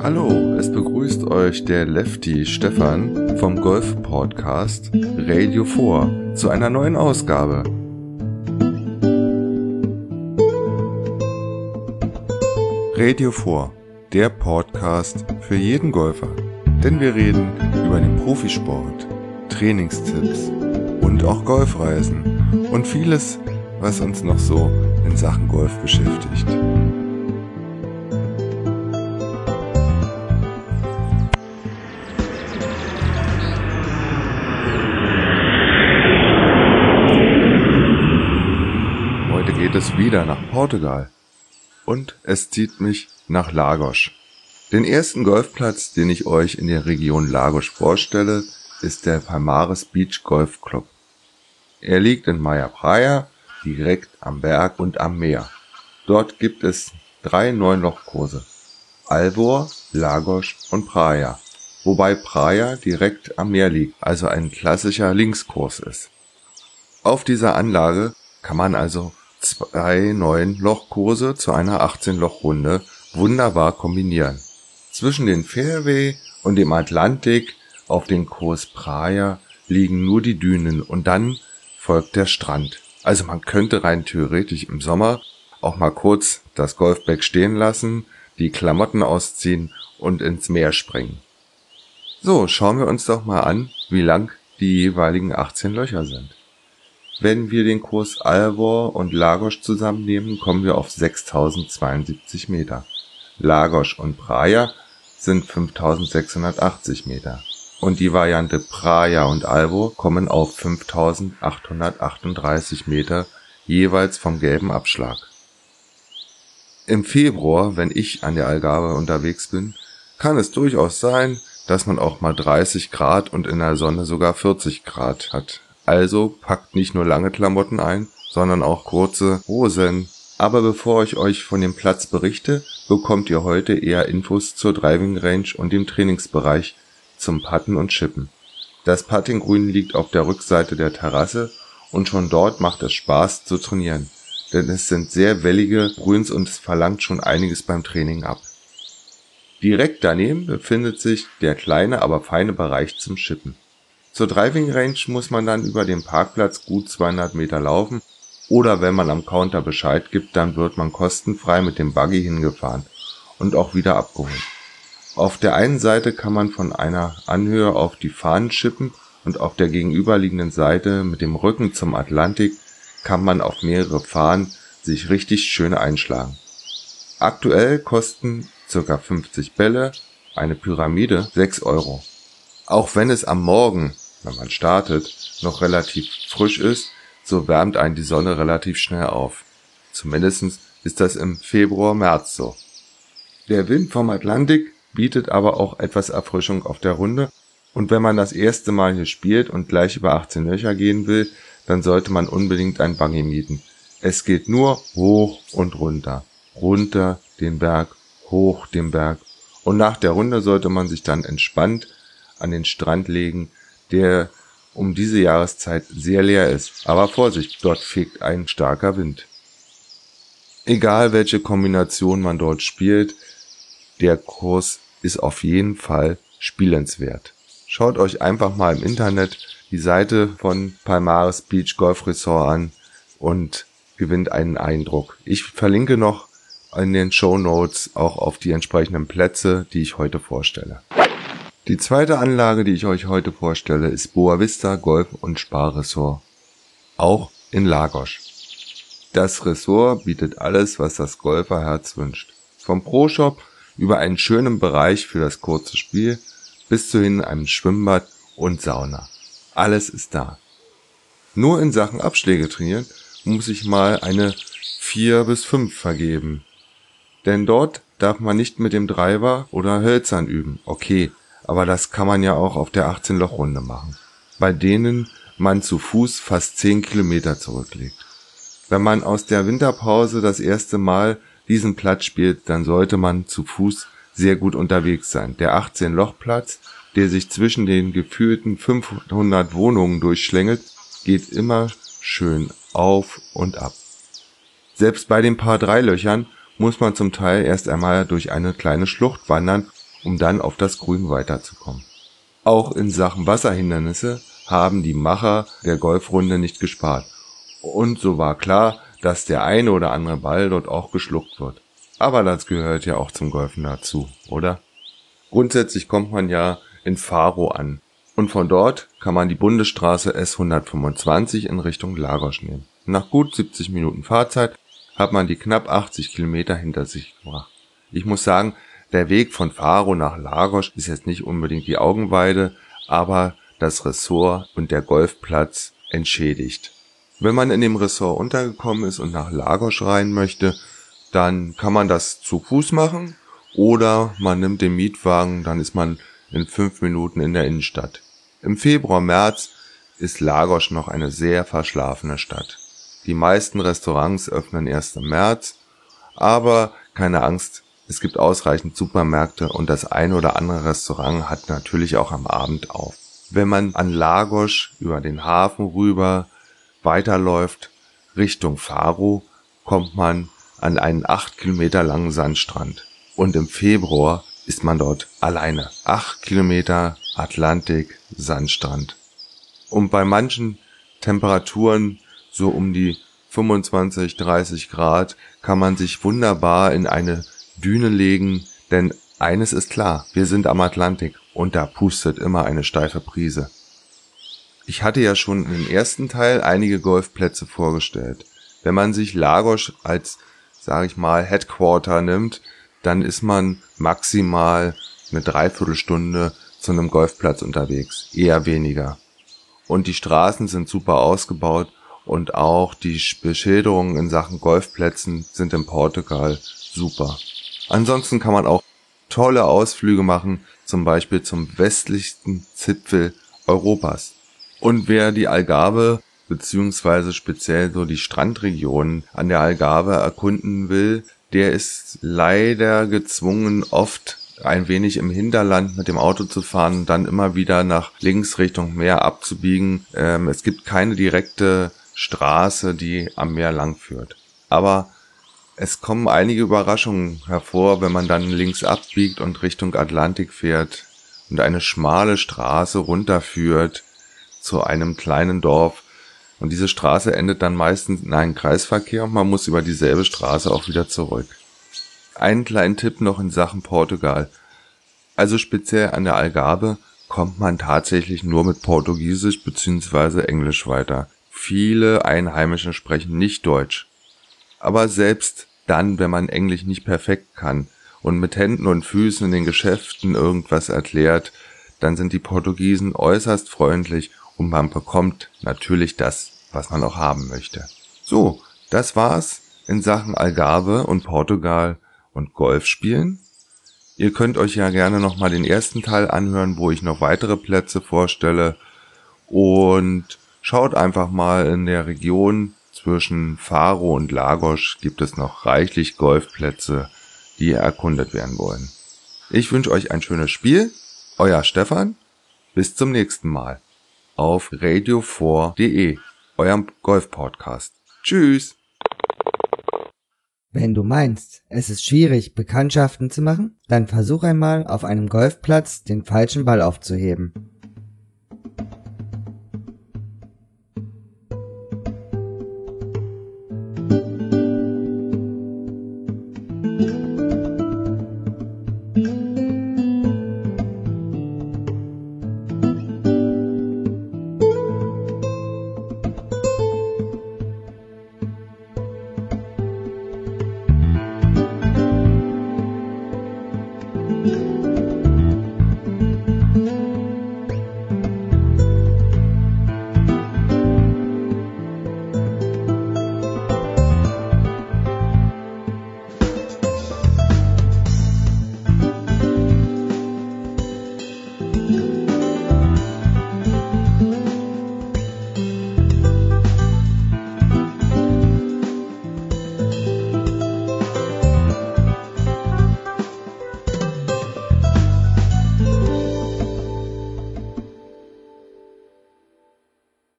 Hallo, es begrüßt euch der Lefty Stefan vom Golf Podcast Radio 4 zu einer neuen Ausgabe. Radio 4, der Podcast für jeden Golfer. Denn wir reden über den Profisport, Trainingstipps und auch Golfreisen und vieles, was uns noch so in Sachen Golf beschäftigt. Es wieder nach Portugal und es zieht mich nach Lagos. Den ersten Golfplatz, den ich euch in der Region Lagos vorstelle, ist der Palmares Beach Golf Club. Er liegt in Maya Praia, direkt am Berg und am Meer. Dort gibt es drei Neunlochkurse. Alvor, Lagos und Praia. Wobei Praia direkt am Meer liegt, also ein klassischer Linkskurs ist. Auf dieser Anlage kann man also zwei Neun-Loch-Kurse zu einer 18-Loch-Runde wunderbar kombinieren. Zwischen den Fairway und dem Atlantik auf den Kurs Praia liegen nur die Dünen und dann folgt der Strand. Also man könnte rein theoretisch im Sommer auch mal kurz das Golfbag stehen lassen, die Klamotten ausziehen und ins Meer springen. So, schauen wir uns doch mal an, wie lang die jeweiligen 18 Löcher sind. Wenn wir den Kurs Alvor und Lagos zusammennehmen, kommen wir auf 6072 Meter. Lagos und Praia sind 5680 Meter. Und die Variante Praia und Alvor kommen auf 5838 Meter jeweils vom gelben Abschlag. Im Februar, wenn ich an der Algarve unterwegs bin, kann es durchaus sein, dass man auch mal 30 Grad und in der Sonne sogar 40 Grad hat. Also packt nicht nur lange Klamotten ein, sondern auch kurze Hosen. Aber bevor ich euch von dem Platz berichte, bekommt ihr heute eher Infos zur Driving Range und dem Trainingsbereich zum Putten und Chippen. Das Puttinggrün liegt auf der Rückseite der Terrasse und schon dort macht es Spaß zu trainieren, denn es sind sehr wellige Grüns und es verlangt schon einiges beim Training ab. Direkt daneben befindet sich der kleine, aber feine Bereich zum Chippen. Zur Driving Range muss man dann über den Parkplatz gut 200 Meter laufen oder wenn man am Counter Bescheid gibt, dann wird man kostenfrei mit dem Buggy hingefahren und auch wieder abgeholt. Auf der einen Seite kann man von einer Anhöhe auf die Fahnen chippen und auf der gegenüberliegenden Seite mit dem Rücken zum Atlantik kann man auf mehrere Fahnen sich richtig schön einschlagen. Aktuell kosten ca. 50 Bälle eine Pyramide 6 Euro. Auch wenn es am Morgen wenn man startet, noch relativ frisch ist, so wärmt einen die Sonne relativ schnell auf. Zumindestens ist das im Februar, März so. Der Wind vom Atlantik bietet aber auch etwas Erfrischung auf der Runde und wenn man das erste Mal hier spielt und gleich über 18 Löcher gehen will, dann sollte man unbedingt ein Buggy mieten. Es geht nur hoch und runter. Runter den Berg, hoch den Berg. Und nach der Runde sollte man sich dann entspannt an den Strand legen, der um diese Jahreszeit sehr leer ist. Aber Vorsicht, dort fegt ein starker Wind. Egal welche Kombination man dort spielt, der Kurs ist auf jeden Fall spielenswert. Schaut euch einfach mal im Internet die Seite von Palmares Beach Golf Resort an und gewinnt einen Eindruck. Ich verlinke noch in den Show Notes auch auf die entsprechenden Plätze, die ich heute vorstelle. Die zweite Anlage, die ich euch heute vorstelle, ist Boa Vista Golf und Sparressort. Auch in Lagos. Das Ressort bietet alles, was das Golferherz wünscht. Vom Pro-Shop über einen schönen Bereich für das kurze Spiel bis zu hin einem Schwimmbad und Sauna. Alles ist da. Nur in Sachen Abschläge trainieren muss ich mal eine 4 bis 5 vergeben. Denn dort darf man nicht mit dem Driver oder Hölzern üben. Okay, aber das kann man ja auch auf der 18-Loch-Runde machen, bei denen man zu Fuß fast 10 Kilometer zurücklegt. Wenn man aus der Winterpause das erste Mal diesen Platz spielt, dann sollte man zu Fuß sehr gut unterwegs sein. Der 18-Loch-Platz, der sich zwischen den gefühlten 500 Wohnungen durchschlängelt, geht immer schön auf und ab. Selbst bei den paar Dreilöchern muss man zum Teil erst einmal durch eine kleine Schlucht wandern um dann auf das Grün weiterzukommen. Auch in Sachen Wasserhindernisse haben die Macher der Golfrunde nicht gespart. Und so war klar, dass der eine oder andere Ball dort auch geschluckt wird. Aber das gehört ja auch zum Golfen dazu, oder? Grundsätzlich kommt man ja in Faro an. Und von dort kann man die Bundesstraße S125 in Richtung Lagos nehmen. Nach gut 70 Minuten Fahrzeit hat man die knapp 80 Kilometer hinter sich gebracht. Ich muss sagen, der Weg von Faro nach Lagos ist jetzt nicht unbedingt die Augenweide, aber das Ressort und der Golfplatz entschädigt. Wenn man in dem Ressort untergekommen ist und nach Lagos rein möchte, dann kann man das zu Fuß machen oder man nimmt den Mietwagen, dann ist man in fünf Minuten in der Innenstadt. Im Februar, März ist Lagos noch eine sehr verschlafene Stadt. Die meisten Restaurants öffnen erst im März, aber keine Angst, es gibt ausreichend Supermärkte und das ein oder andere Restaurant hat natürlich auch am Abend auf. Wenn man an Lagos über den Hafen rüber weiterläuft Richtung Faro, kommt man an einen acht Kilometer langen Sandstrand. Und im Februar ist man dort alleine. Acht Kilometer Atlantik, Sandstrand. Und bei manchen Temperaturen so um die 25, 30 Grad kann man sich wunderbar in eine Düne legen, denn eines ist klar, wir sind am Atlantik und da pustet immer eine steife Brise. Ich hatte ja schon im ersten Teil einige Golfplätze vorgestellt. Wenn man sich Lagos als, sage ich mal, Headquarter nimmt, dann ist man maximal eine Dreiviertelstunde zu einem Golfplatz unterwegs, eher weniger. Und die Straßen sind super ausgebaut und auch die Beschilderungen in Sachen Golfplätzen sind in Portugal super. Ansonsten kann man auch tolle Ausflüge machen, zum Beispiel zum westlichsten Zipfel Europas. Und wer die Algarve beziehungsweise speziell so die Strandregionen an der Algarve erkunden will, der ist leider gezwungen, oft ein wenig im Hinterland mit dem Auto zu fahren, dann immer wieder nach links Richtung Meer abzubiegen. Ähm, es gibt keine direkte Straße, die am Meer lang führt. Aber es kommen einige Überraschungen hervor, wenn man dann links abbiegt und Richtung Atlantik fährt und eine schmale Straße runterführt zu einem kleinen Dorf. Und diese Straße endet dann meistens in einem Kreisverkehr und man muss über dieselbe Straße auch wieder zurück. Einen kleinen Tipp noch in Sachen Portugal. Also speziell an der Algarve kommt man tatsächlich nur mit Portugiesisch bzw. Englisch weiter. Viele Einheimische sprechen nicht Deutsch. Aber selbst dann, wenn man Englisch nicht perfekt kann und mit Händen und Füßen in den Geschäften irgendwas erklärt, dann sind die Portugiesen äußerst freundlich und man bekommt natürlich das, was man auch haben möchte. So, das war's in Sachen Algarve und Portugal und Golf spielen. Ihr könnt euch ja gerne nochmal den ersten Teil anhören, wo ich noch weitere Plätze vorstelle und schaut einfach mal in der Region zwischen Faro und Lagos gibt es noch reichlich Golfplätze, die erkundet werden wollen. Ich wünsche euch ein schönes Spiel. Euer Stefan. Bis zum nächsten Mal. Auf radio4.de, eurem Golf-Podcast. Tschüss. Wenn du meinst, es ist schwierig, Bekanntschaften zu machen, dann versuch einmal auf einem Golfplatz den falschen Ball aufzuheben.